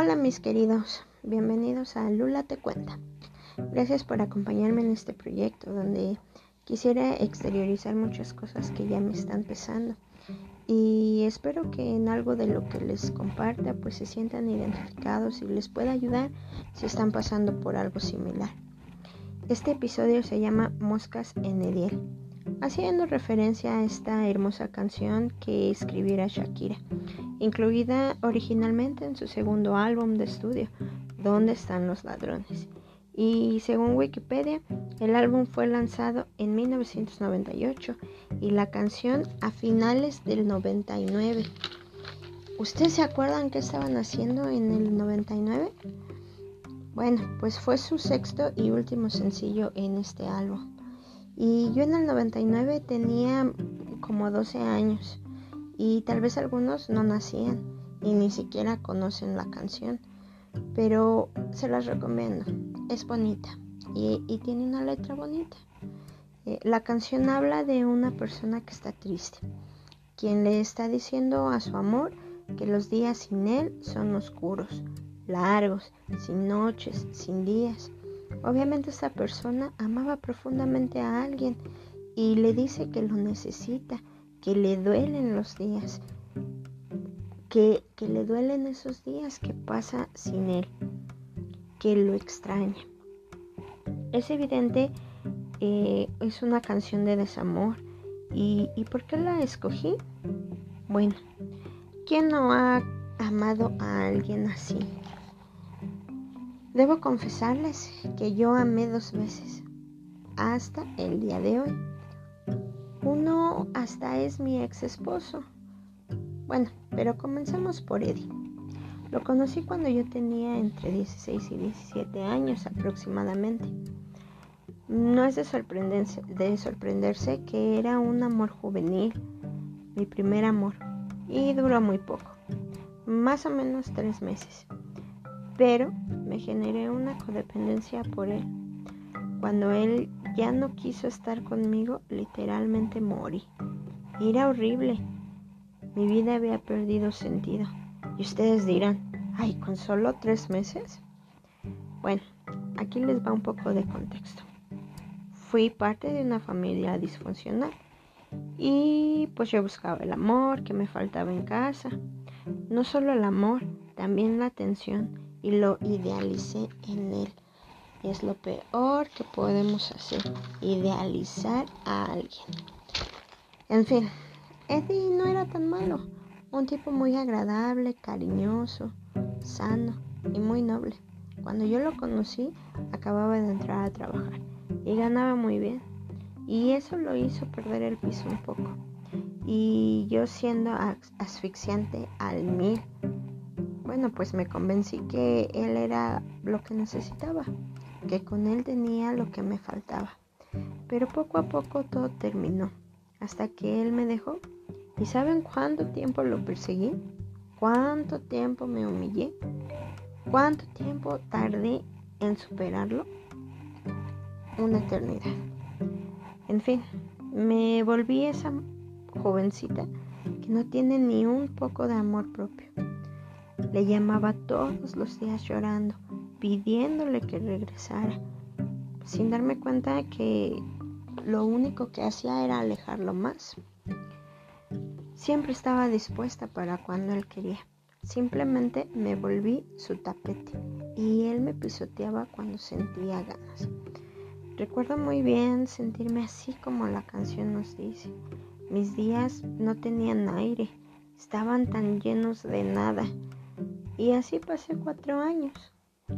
Hola mis queridos, bienvenidos a Lula Te Cuenta. Gracias por acompañarme en este proyecto donde quisiera exteriorizar muchas cosas que ya me están pesando y espero que en algo de lo que les comparta pues se sientan identificados y les pueda ayudar si están pasando por algo similar. Este episodio se llama Moscas en Ediel, haciendo referencia a esta hermosa canción que escribiera Shakira, incluida originalmente en su segundo álbum de estudio, ¿Dónde están los ladrones? Y según Wikipedia, el álbum fue lanzado en 1998 y la canción a finales del 99. ¿Ustedes se acuerdan qué estaban haciendo en el 99? Bueno, pues fue su sexto y último sencillo en este álbum. Y yo en el 99 tenía como 12 años y tal vez algunos no nacían y ni siquiera conocen la canción, pero se las recomiendo. Es bonita y, tiene una letra bonita. Eh, la canción habla de una persona que está triste, quien le está diciendo a su amor que los días sin él son oscuros, largos, sin noches, sin días. Obviamente esta persona amaba profundamente a alguien y le dice que lo necesita, que le duelen los días, que, que le duelen esos días que pasa sin él, que lo extraña. Es evidente, eh, es una canción de desamor. ¿Y, ¿Y por qué la escogí? Bueno, ¿quién no ha amado a alguien así? Debo confesarles que yo amé dos veces, hasta el día de hoy. Uno hasta es mi ex esposo. Bueno, pero comencemos por Eddie. Lo conocí cuando yo tenía entre 16 y 17 años aproximadamente. No es de sorprenderse, de sorprenderse que era un amor juvenil, mi primer amor, y duró muy poco, más o menos tres meses pero me generé una codependencia por él. Cuando él ya no quiso estar conmigo, literalmente morí. era horrible. Mi vida había perdido sentido. Y ustedes dirán, ay, con solo tres meses. Bueno, aquí les va un poco de contexto. Fui parte de una familia disfuncional y pues yo buscaba el amor que me faltaba en casa. No solo el amor, también la atención y lo idealicé en él. Es lo peor que podemos hacer, idealizar a alguien. En fin, Eddie no era tan malo, un tipo muy agradable, cariñoso, sano y muy noble. Cuando yo lo conocí, acababa de entrar a trabajar y ganaba muy bien. Y eso lo hizo perder el piso un poco. Y yo siendo asfixiante al mil, bueno, pues me convencí que él era lo que necesitaba, que con él tenía lo que me faltaba. Pero poco a poco todo terminó, hasta que él me dejó. ¿Y saben cuánto tiempo lo perseguí? ¿Cuánto tiempo me humillé? ¿Cuánto tiempo tardé en superarlo? Una eternidad. En fin, me volví esa jovencita que no tiene ni un poco de amor propio le llamaba todos los días llorando, pidiéndole que regresara, sin darme cuenta que lo único que hacía era alejarlo más. Siempre estaba dispuesta para cuando él quería. Simplemente me volví su tapete y él me pisoteaba cuando sentía ganas. Recuerdo muy bien sentirme así como la canción nos dice. Mis días no tenían aire, estaban tan llenos de nada y así pasé cuatro años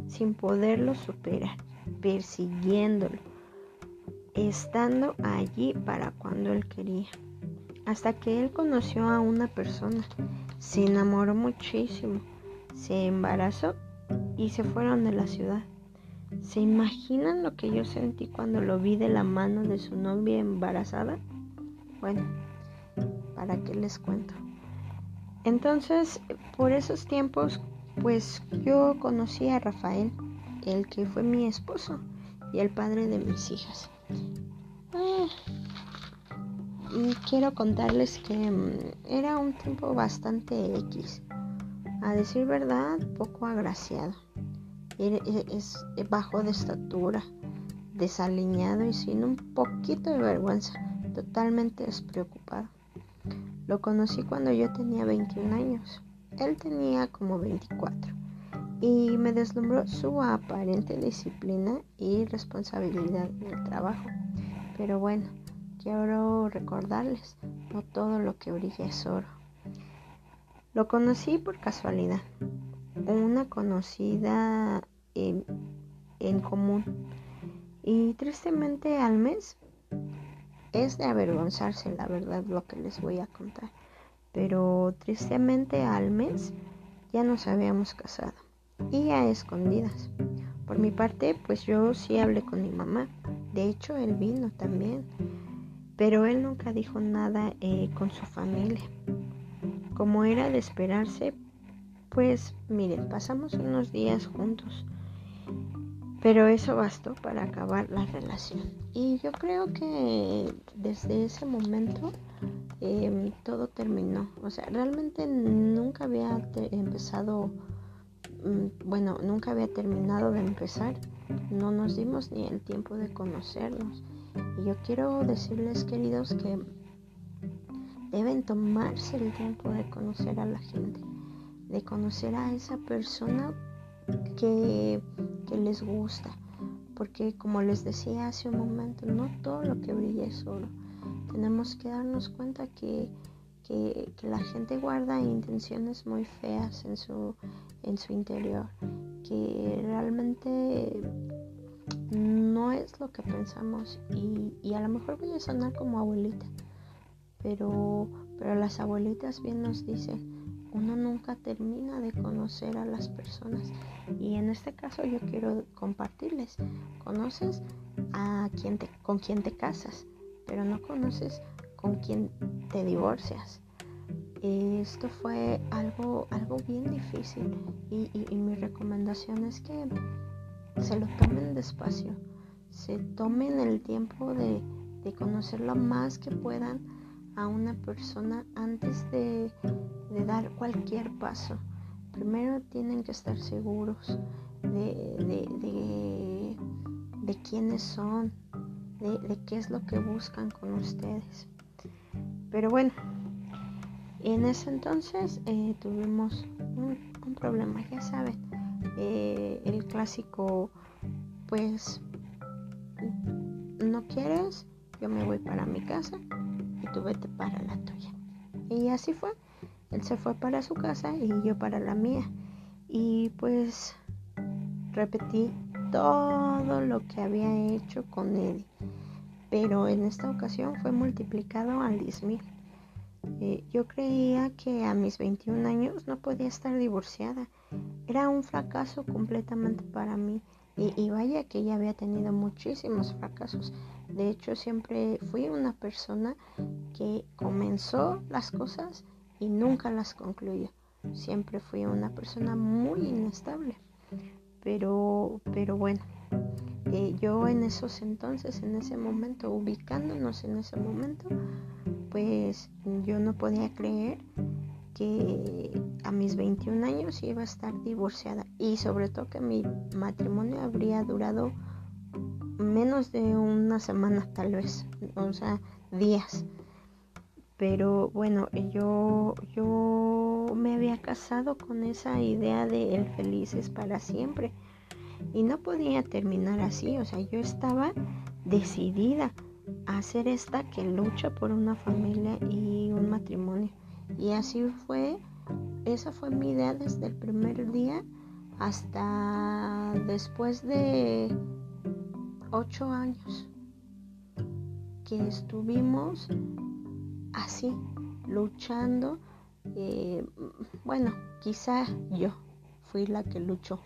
sin poderlo superar, persiguiéndolo, estando allí para cuando él quería. Hasta que él conoció a una persona, se enamoró muchísimo, se embarazó y se fueron de la ciudad. ¿Se imaginan lo que yo sentí cuando lo vi de la mano de su novia embarazada? Bueno, ¿para qué les cuento? Entonces, por esos tiempos pues yo conocí a Rafael, el que fue mi esposo y el padre de mis hijas. Ah, quiero contarles que mm, era un tiempo bastante X. a decir verdad, poco agraciado. Es bajo de estatura, desaliñado y sin un poquito de vergüenza, totalmente despreocupado. Lo conocí cuando yo tenía 21 años. Él tenía como 24 y me deslumbró su aparente disciplina y responsabilidad en el trabajo. Pero bueno, quiero recordarles, no todo lo que brilla es oro. Lo conocí por casualidad, una conocida en, en común. Y tristemente al mes es de avergonzarse, la verdad, lo que les voy a contar. Pero tristemente al mes ya nos habíamos casado y a escondidas. Por mi parte, pues yo sí hablé con mi mamá. De hecho, él vino también. Pero él nunca dijo nada eh, con su familia. Como era de esperarse, pues miren, pasamos unos días juntos. Pero eso bastó para acabar la relación. Y yo creo que desde ese momento em, todo terminó. O sea, realmente nunca había empezado Mm, bueno, nunca había terminado de empezar, no nos dimos ni el tiempo de conocernos. Y yo quiero decirles, queridos, que deben tomarse el tiempo de conocer a la gente, de conocer a esa persona que, les gusta. Porque como les decía hace un momento, no todo lo que brilla es oro. Tenemos que darnos cuenta que que, la gente guarda intenciones muy feas en su, en su interior, que realmente no es lo que pensamos y, y, a lo mejor voy a sonar como abuelita, pero, pero las abuelitas bien nos dicen, uno nunca termina de conocer a las personas. Y en este caso yo quiero compartirles, conoces a quien te, con quien te casas, pero no conoces con quien te divorcias. Esto fue algo, algo bien difícil y, mi recomendación es que se lo tomen despacio, se tomen el tiempo de, conocer lo más que puedan a una persona antes de, dar cualquier paso. Primero tienen que estar seguros de, de, de quiénes son, de, qué es lo que buscan con ustedes. Pero bueno, en ese entonces eh, tuvimos un, problema, ya saben, eh, el clásico, pues, no quieres, yo me voy para mi casa y tú vete para la tuya. Y así fue, él se fue para su casa y yo para la mía. Y pues repetí todo lo que había hecho con Eddie pero en esta ocasión fue multiplicado al 10.000. Eh, yo creía que a mis 21 años no podía estar divorciada. Era un fracaso completamente para mí. Y, y, vaya que ya había tenido muchísimos fracasos. De hecho, siempre fui una persona que comenzó las cosas y nunca las concluyó. Siempre fui una persona muy inestable. Pero, pero bueno, eh, yo en esos entonces, en ese momento, ubicándonos en ese momento, pues yo no podía creer que a mis 21 años iba a estar divorciada y sobre todo que mi matrimonio habría durado menos de una semana tal vez, o sea, días. Pero bueno, yo, yo me había casado con esa idea de el felices para siempre y no podía terminar así, o sea, yo estaba decidida a hacer esta que lucha por una familia y un matrimonio. Y así fue, esa fue mi idea desde el primer día hasta después de ocho años que estuvimos así, luchando. Eh, bueno, quizá yo fui la que luchó.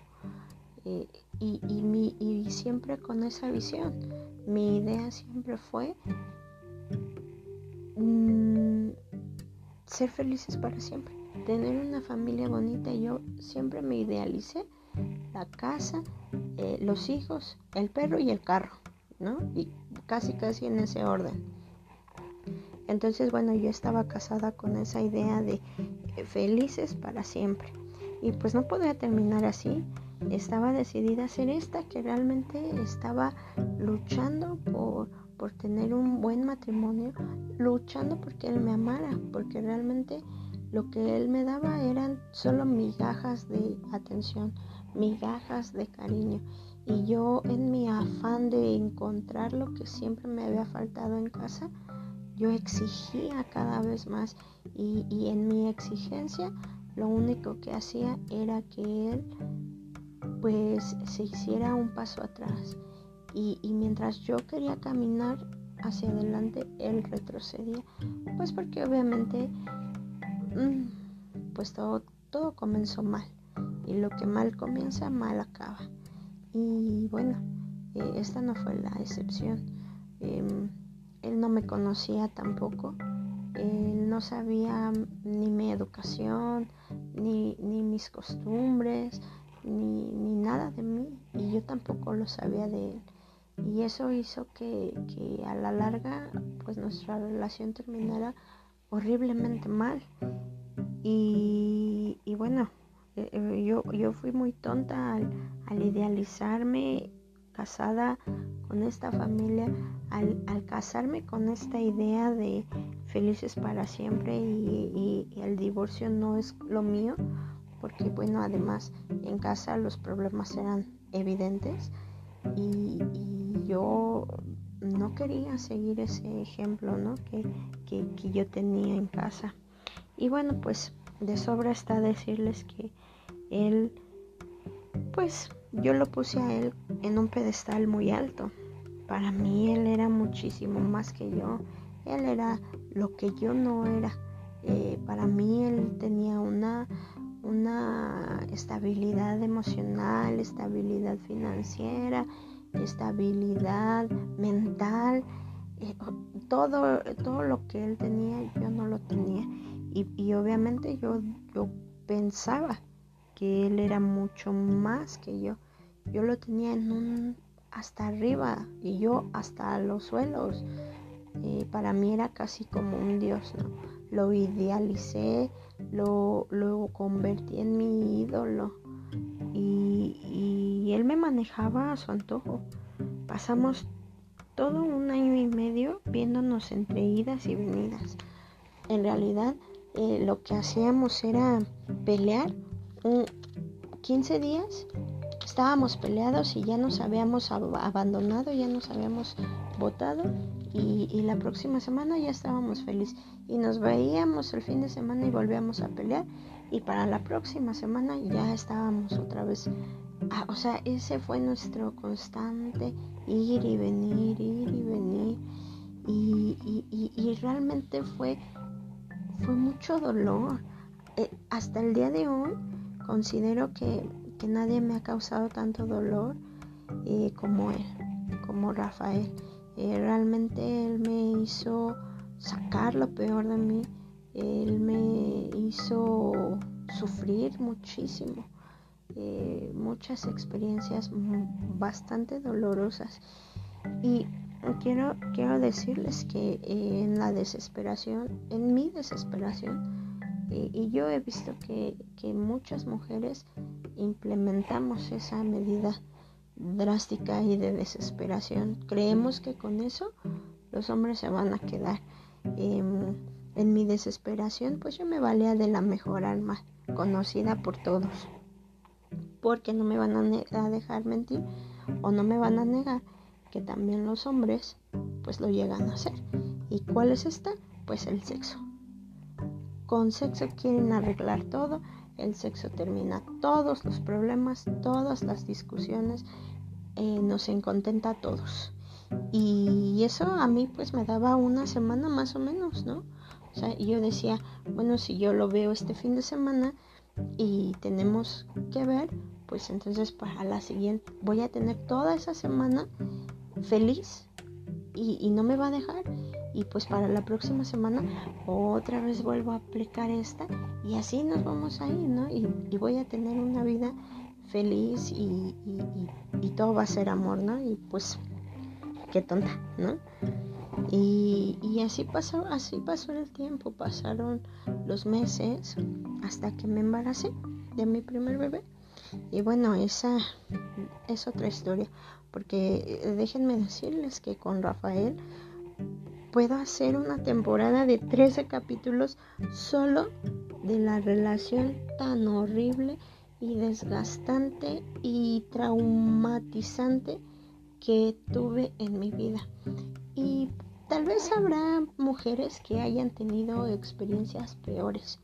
Eh, y, mi, y siempre con esa visión. Mi idea siempre fue mm, ser felices para siempre, tener una familia bonita. Yo siempre me idealicé la casa, eh, los hijos, el perro y el carro, ¿no? Y casi casi en ese orden. Entonces, bueno, yo estaba casada con esa idea de eh, felices para siempre. y pues no podía terminar así. Estaba decidida a ser esta, que realmente estaba luchando por, por tener un buen matrimonio, luchando porque él me amara, porque realmente lo que él me daba eran solo migajas de atención, migajas de cariño. Y yo en mi afán de encontrar lo que siempre me había faltado en casa, yo exigía cada vez más y, y en mi exigencia lo único que hacía era que él pues se hiciera un paso atrás. Y, mientras yo quería caminar hacia adelante él retrocedía pues porque obviamente mm, pues todo, todo comenzó mal. Y lo que mal comienza mal acaba. Y bueno eh, esta no fue la excepción. Em, él no me conocía tampoco él no sabía ni mi educación ni, ni mis costumbres ni, ni, nada de mí y yo tampoco lo sabía de él. Y eso hizo que, que a la larga pues nuestra relación terminara horriblemente mal. Y, y bueno eh, eh, yo, yo fui muy tonta al, al idealizarme casada con esta familia, al, al, casarme con esta idea de felices para siempre y, el divorcio no es lo mío, porque bueno, además en casa los problemas eran evidentes y, yo no quería seguir ese ejemplo ¿no? que, que yo tenía en casa. Y bueno, pues de sobra está decirles que él, pues yo lo puse a él en un pedestal muy alto. Para mí él era muchísimo más que yo. Él era lo que yo no era. Eh, para mí él tenía una, una estabilidad emocional, estabilidad financiera, estabilidad mental. Eh, todo, todo lo que él tenía yo no lo tenía. Y, y obviamente yo, yo pensaba que él era mucho más que yo. Yo lo tenía en un hasta arriba y yo hasta los suelos. Para mí era casi como un dios, ¿no? Lo idealicé, lo, lo convertí en mi ídolo y, y él me manejaba a su antojo. Pasamos todo un año y medio viéndonos entre idas y venidas. En realidad eh, lo que hacíamos era pelear un 15 días estábamos peleados y ya nos habíamos abandonado, ya nos habíamos votado y, la próxima semana ya estábamos felices y nos veíamos el fin de semana y volvíamos a pelear y para la próxima semana ya estábamos otra vez. Ah, o sea, ese fue nuestro constante ir y venir, ir y venir y, y realmente fue, fue mucho dolor. Eh, hasta el día de hoy Considero que, nadie me ha causado tanto dolor eh, como él, como Rafael. Eh, realmente él me hizo sacar lo peor de mí, él me hizo sufrir muchísimo, eh, muchas experiencias bastante dolorosas. Y quiero, quiero decirles que en la desesperación, en mi desesperación, y, yo he visto que, muchas mujeres implementamos esa medida drástica y de desesperación. Creemos que con eso los hombres se van a quedar. Em, en mi desesperación, pues yo me valía de la mejor alma, conocida por todos. Porque no me van a, a dejar mentir o no me van a negar que también los hombres pues lo llegan a hacer. ¿Y cuál es esta? Pues el sexo. Con sexo quieren arreglar todo, el sexo termina todos los problemas, todas las discusiones, eh, nos encontenta a todos. Y eso a mí pues me daba una semana más o menos, ¿no? O sea, yo decía, bueno, si yo lo veo este fin de semana y tenemos que ver, pues entonces para la siguiente voy a tener toda esa semana feliz y, y no me va a dejar y pues para la próxima semana otra vez vuelvo a aplicar esta y así nos vamos a ir, ¿no? Y, voy a tener una vida feliz y, todo va a ser amor, ¿no? Y pues qué tonta, ¿no? Y, y, así pasó, así pasó el tiempo, pasaron los meses hasta que me embaracé. de mi primer bebé. Y bueno, esa es otra historia, porque eh, déjenme decirles que con Rafael puedo hacer una temporada de 13 capítulos solo de la relación tan horrible y desgastante y traumatizante que tuve en mi vida. Y tal vez habrá mujeres que hayan tenido experiencias peores.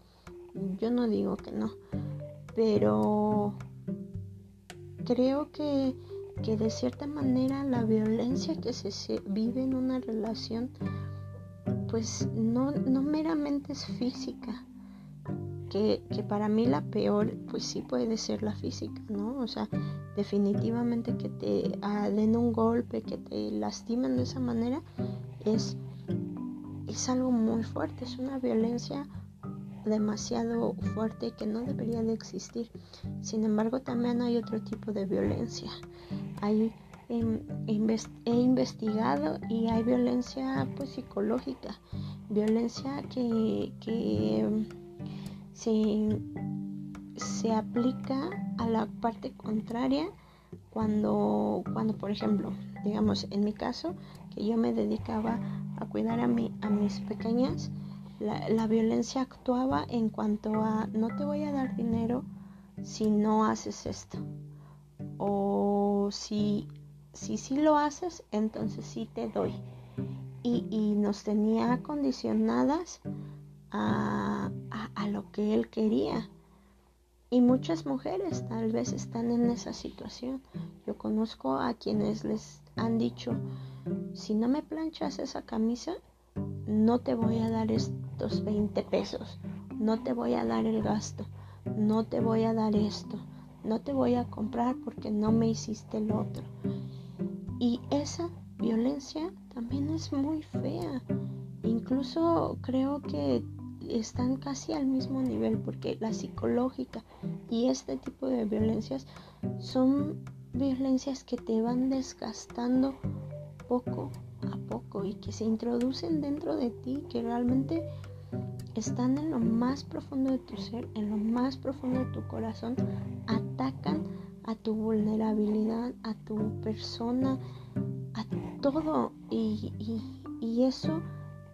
Yo no digo que no, pero creo que, que de cierta manera la violencia que se, vive en una relación pues no, no meramente es física, que, que, para mí la peor, pues sí puede ser la física, ¿no? O sea, definitivamente que te ah, den un golpe, que te lastimen de esa manera, es, es algo muy fuerte, es una violencia demasiado fuerte que no debería de existir. Sin embargo, también hay otro tipo de violencia. Hay em, he investigado y hay violencia pues psicológica, violencia que, que se, se aplica a la parte contraria cuando, cuando, por ejemplo, digamos, en mi caso, que yo me dedicaba a cuidar a, mi, a mis pequeñas, la, la, violencia actuaba en cuanto a no te voy a dar dinero si no haces esto. O si si sí lo haces, entonces sí te doy. Y, nos tenía condicionadas a, a, lo que él quería. Y muchas mujeres tal vez están en esa situación. Yo conozco a quienes les han dicho, si no me planchas esa camisa, no te voy a dar estos 20 pesos, no te voy a dar el gasto, no te voy a dar esto, no te voy a comprar porque no me hiciste el otro. Y esa violencia también es muy fea. Incluso creo que están casi al mismo nivel porque la psicológica y este tipo de violencias son violencias que te van desgastando poco a poco y que se introducen dentro de ti, que realmente están en lo más profundo de tu ser, en lo más profundo de tu corazón, atacan a tu vulnerabilidad, a tu persona, a todo. Y, eso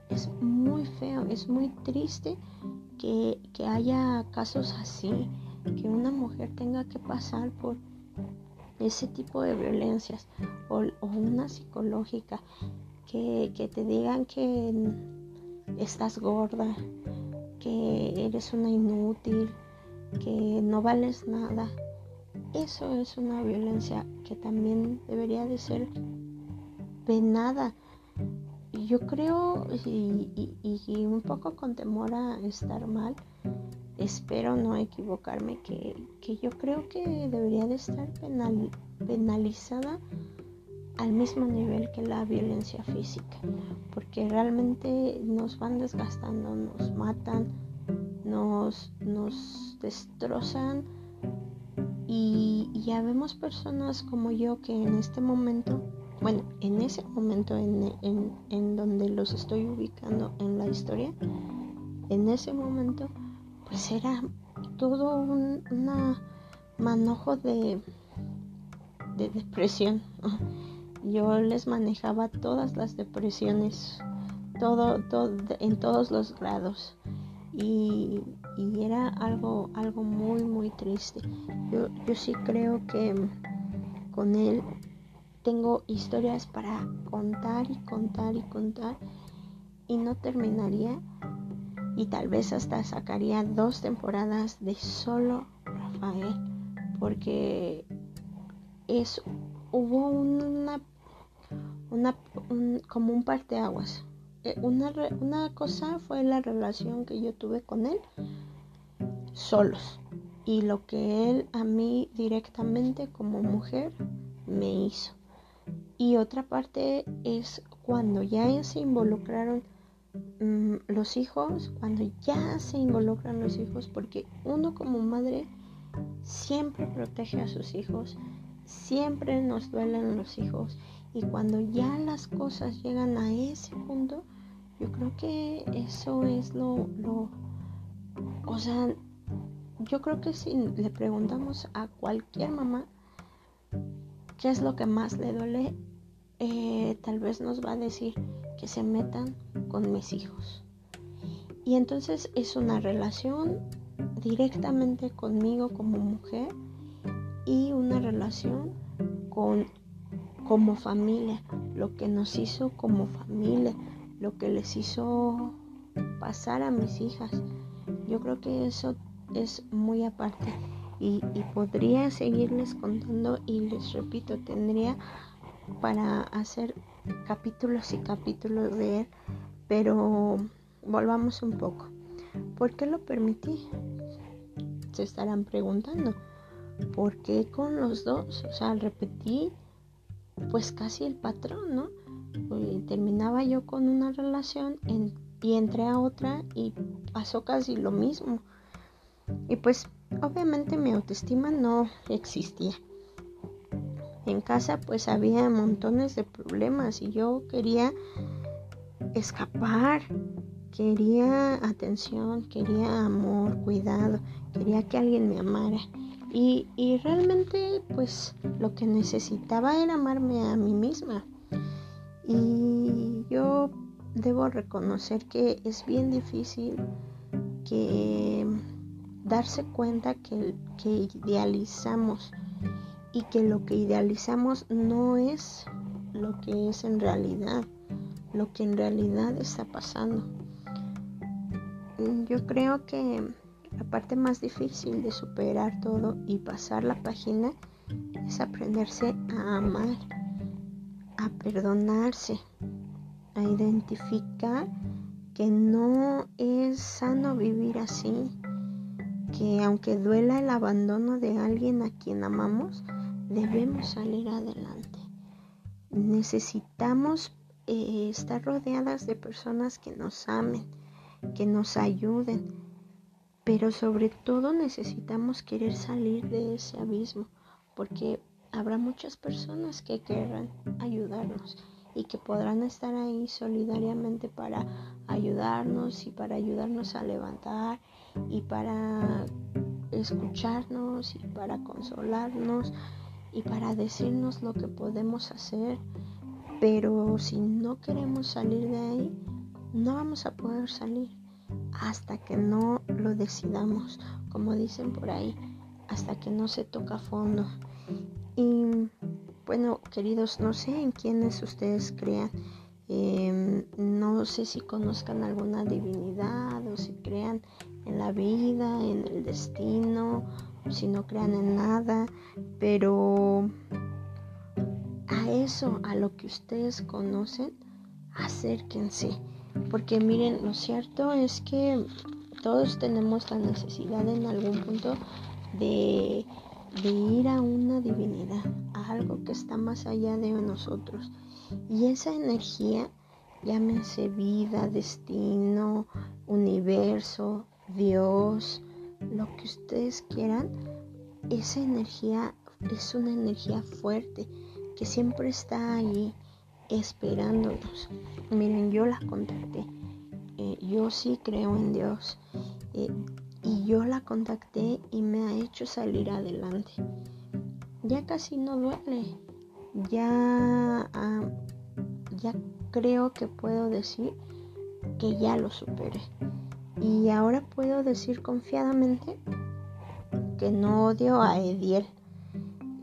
es muy feo, es muy triste que, haya casos así, que una mujer tenga que pasar por ese tipo de violencias o, una psicológica, que, que, te digan que estás gorda, que eres una inútil, que no vales nada. Eso es una violencia que también debería de ser penada. Yo creo, y, un poco con temor a estar mal, espero no equivocarme, que, yo creo que debería de estar penal, penalizada al mismo nivel que la violencia física, porque realmente nos van desgastando, nos matan, nos, nos destrozan y ya vemos personas como yo que en este momento bueno, en ese momento en, donde los estoy ubicando en la historia, en ese momento, pues era todo un manojo de, de depresión. Yo les manejaba todas las depresiones, todo, todo en todos los grados. Y, y, era algo, algo muy, muy triste. Yo, yo sí creo que con él tengo historias para contar y contar y contar y no terminaría y tal vez hasta sacaría dos temporadas de solo Rafael porque es hubo una una como un parteaguas eh, una, una cosa fue la relación que yo tuve con él solos. Y lo que él a mí directamente como mujer me hizo. Y otra parte es cuando ya se involucraron mm, los hijos, cuando ya se involucran los hijos, porque uno como madre siempre protege a sus hijos, siempre nos duelen los hijos y cuando ya las cosas llegan a ese punto, yo creo que eso es lo, lo o sea, yo creo que si le preguntamos a cualquier mamá qué es lo que más le duele, eh, tal vez nos va a decir que se metan con mis hijos. Y entonces es una relación directamente conmigo como mujer y una relación con como familia, lo que nos hizo como familia, lo que les hizo pasar a mis hijas. Yo creo que eso es muy aparte y, podría seguirles contando y les repito, tendría para hacer capítulos y capítulos de él, pero volvamos un poco. ¿Por qué lo permití? Se estarán preguntando. ¿Por qué con los dos? O sea, repetí pues casi el patrón, ¿no? Terminaba yo con una relación y entré a otra y pasó casi lo mismo. Y pues obviamente mi autoestima no existía. En casa pues había montones de problemas y yo quería escapar, quería atención, quería amor, cuidado, quería que alguien me amara. Y, y, realmente pues lo que necesitaba era amarme a mí misma. Y yo debo reconocer que es bien difícil que darse cuenta que, idealizamos y que lo que idealizamos no es lo que es en realidad, lo que en realidad está pasando. Yo creo que la parte más difícil de superar todo y pasar la página es aprenderse a amar, a perdonarse, a identificar que no es sano vivir así, que aunque duela el abandono de alguien a quien amamos, debemos salir adelante. Necesitamos eh, estar rodeadas de personas que nos amen, que nos ayuden, pero sobre todo necesitamos querer salir de ese abismo, porque habrá muchas personas que querrán ayudarnos y que podrán estar ahí solidariamente para ayudarnos y para ayudarnos a levantar y para escucharnos y para consolarnos y para decirnos lo que podemos hacer. Pero si no queremos salir de ahí, no vamos a poder salir hasta que no lo decidamos, como dicen por ahí, hasta que no se toca fondo. Y bueno, queridos, no sé en quiénes ustedes crean. Em, no sé si conozcan alguna divinidad o si crean en la vida, en el destino, o si no crean en nada, pero a eso, a lo que ustedes conocen, acérquense. Porque miren, lo cierto es que todos tenemos la necesidad en algún punto de de ir a una divinidad, a algo que está más allá de nosotros. Y esa energía, llámense vida, destino, universo, Dios, lo que ustedes quieran, esa energía es una energía fuerte que siempre está ahí esperándonos. Miren, yo la contacté. Eh, yo sí creo en Dios. Eh, y yo la contacté y me ha hecho salir adelante. Ya casi no duele. Ya, ya creo que puedo decir que ya lo superé. Y ahora puedo decir confiadamente que no odio a Ediel.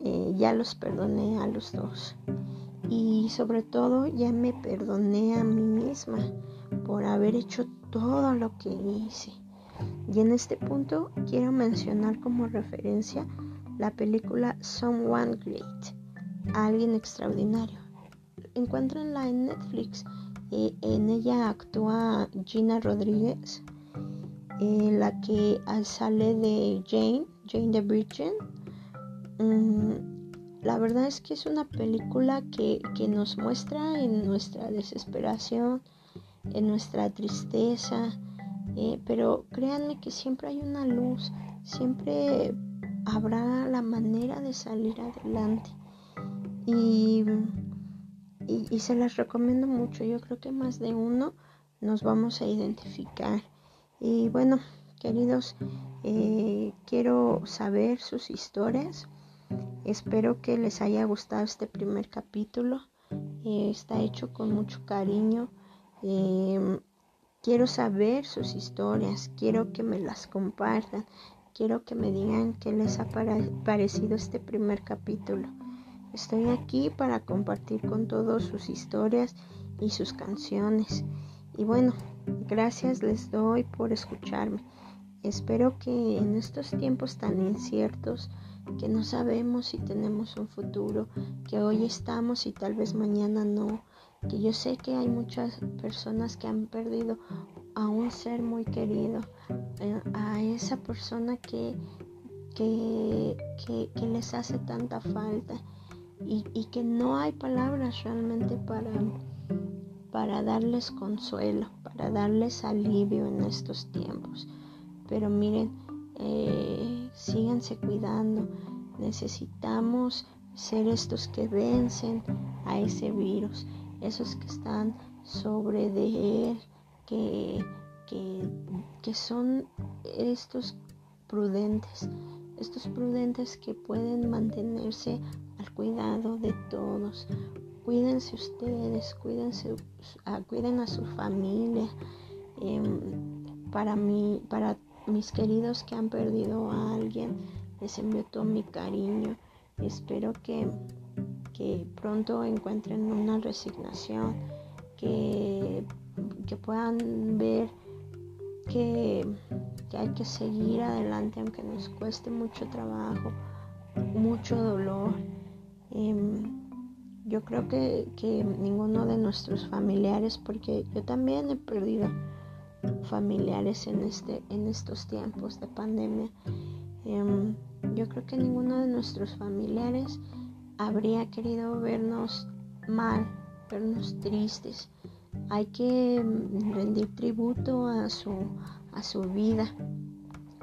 Eh, ya los perdoné a los dos. Y sobre todo ya me perdoné a mí misma por haber hecho todo lo que hice. Y en este punto quiero mencionar como referencia la película Someone Great, Alguien Extraordinario. Encuéntrenla en Netflix. Eh, en ella actúa Gina Rodríguez, eh, la que sale de Jane, Jane the Virgin. Mm, la verdad es que es una película que, que nos muestra en nuestra desesperación, en nuestra tristeza, eh, pero créanme que siempre hay una luz, siempre habrá la manera de salir adelante. Y, y, se las recomiendo mucho. Yo creo que más de uno nos vamos a identificar. Y bueno, queridos, eh, quiero saber sus historias. Espero que les haya gustado este primer capítulo. Eh, está hecho con mucho cariño. Em, quiero saber sus historias. Quiero que me las compartan. Quiero que me digan qué les ha parecido este primer capítulo. Estoy aquí para compartir con todos sus historias y sus canciones. Y bueno, gracias les doy por escucharme. Espero que en estos tiempos tan inciertos, que no sabemos si tenemos un futuro, que hoy estamos y tal vez mañana no, que yo sé que hay muchas personas que han perdido a un ser muy querido, eh, a esa persona que, que, que, les hace tanta falta y, que no hay palabras realmente para para darles consuelo, para darles alivio en estos tiempos. Pero miren, eh, síganse cuidando. Necesitamos ser estos que vencen a ese virus, esos que están sobre de él, que, que, que son estos prudentes, estos prudentes que pueden mantenerse al cuidado de todos, cuídense ustedes, cuídense, ah, cuiden a su familia. Em, para mí, para mis queridos que han perdido a alguien, les envío todo mi cariño. Espero que, que pronto encuentren una resignación, que, que puedan ver que, que, hay que seguir adelante aunque nos cueste mucho trabajo, mucho dolor. Em, yo creo que, ninguno de nuestros familiares, porque yo también he perdido familiares en, este, en estos tiempos de pandemia, em, yo creo que ninguno de nuestros familiares habría querido vernos mal, vernos tristes. Hay que rendir tributo a su, a su vida,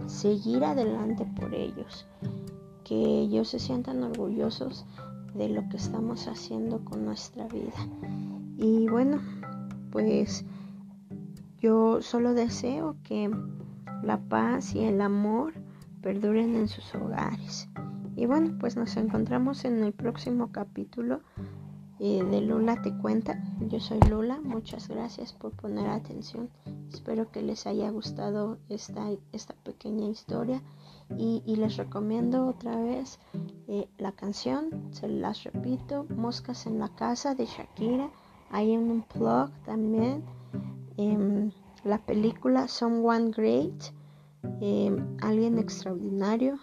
seguir adelante por ellos, que ellos se sientan orgullosos de lo que estamos haciendo con nuestra vida. Y bueno, pues yo solo deseo que la paz y el amor perduren en sus hogares. Y bueno, pues nos encontramos en el próximo capítulo eh, de Lula te cuenta. Yo soy Lula, muchas gracias por poner atención. Espero que les haya gustado esta, esta pequeña historia y, les recomiendo otra vez eh, la canción, se las repito, Moscas en la Casa de Shakira. Hay un blog también. Em, la película Someone Great, em, Alguien Extraordinario,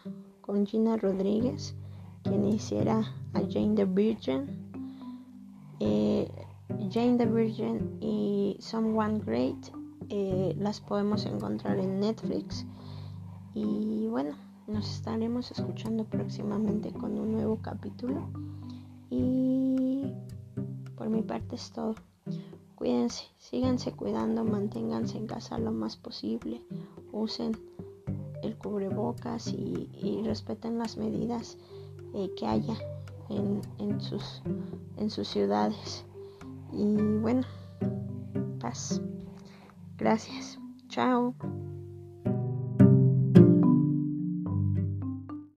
con Gina Rodríguez, quien hiciera a Jane the Virgin. Eh, Jane the Virgin y Someone Great eh, las podemos encontrar en Netflix. Y bueno, nos estaremos escuchando próximamente con un nuevo capítulo. Y por mi parte es todo. Cuídense, síganse cuidando, manténganse en casa lo más posible, usen el cubrebocas y, respeten las medidas eh, que haya en, en, sus, en sus ciudades. Y bueno, paz. Gracias. Chao.